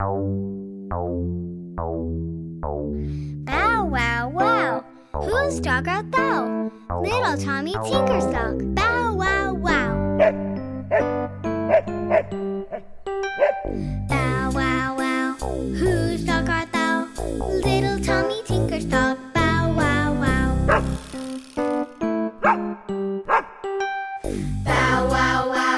Bow wow wow, whose dog art thou? Little Tommy Tinker's dog, bow wow wow. Bow wow wow, whose dog art thou? Little Tommy Tinker's dog, bow wow wow. Bow wow wow.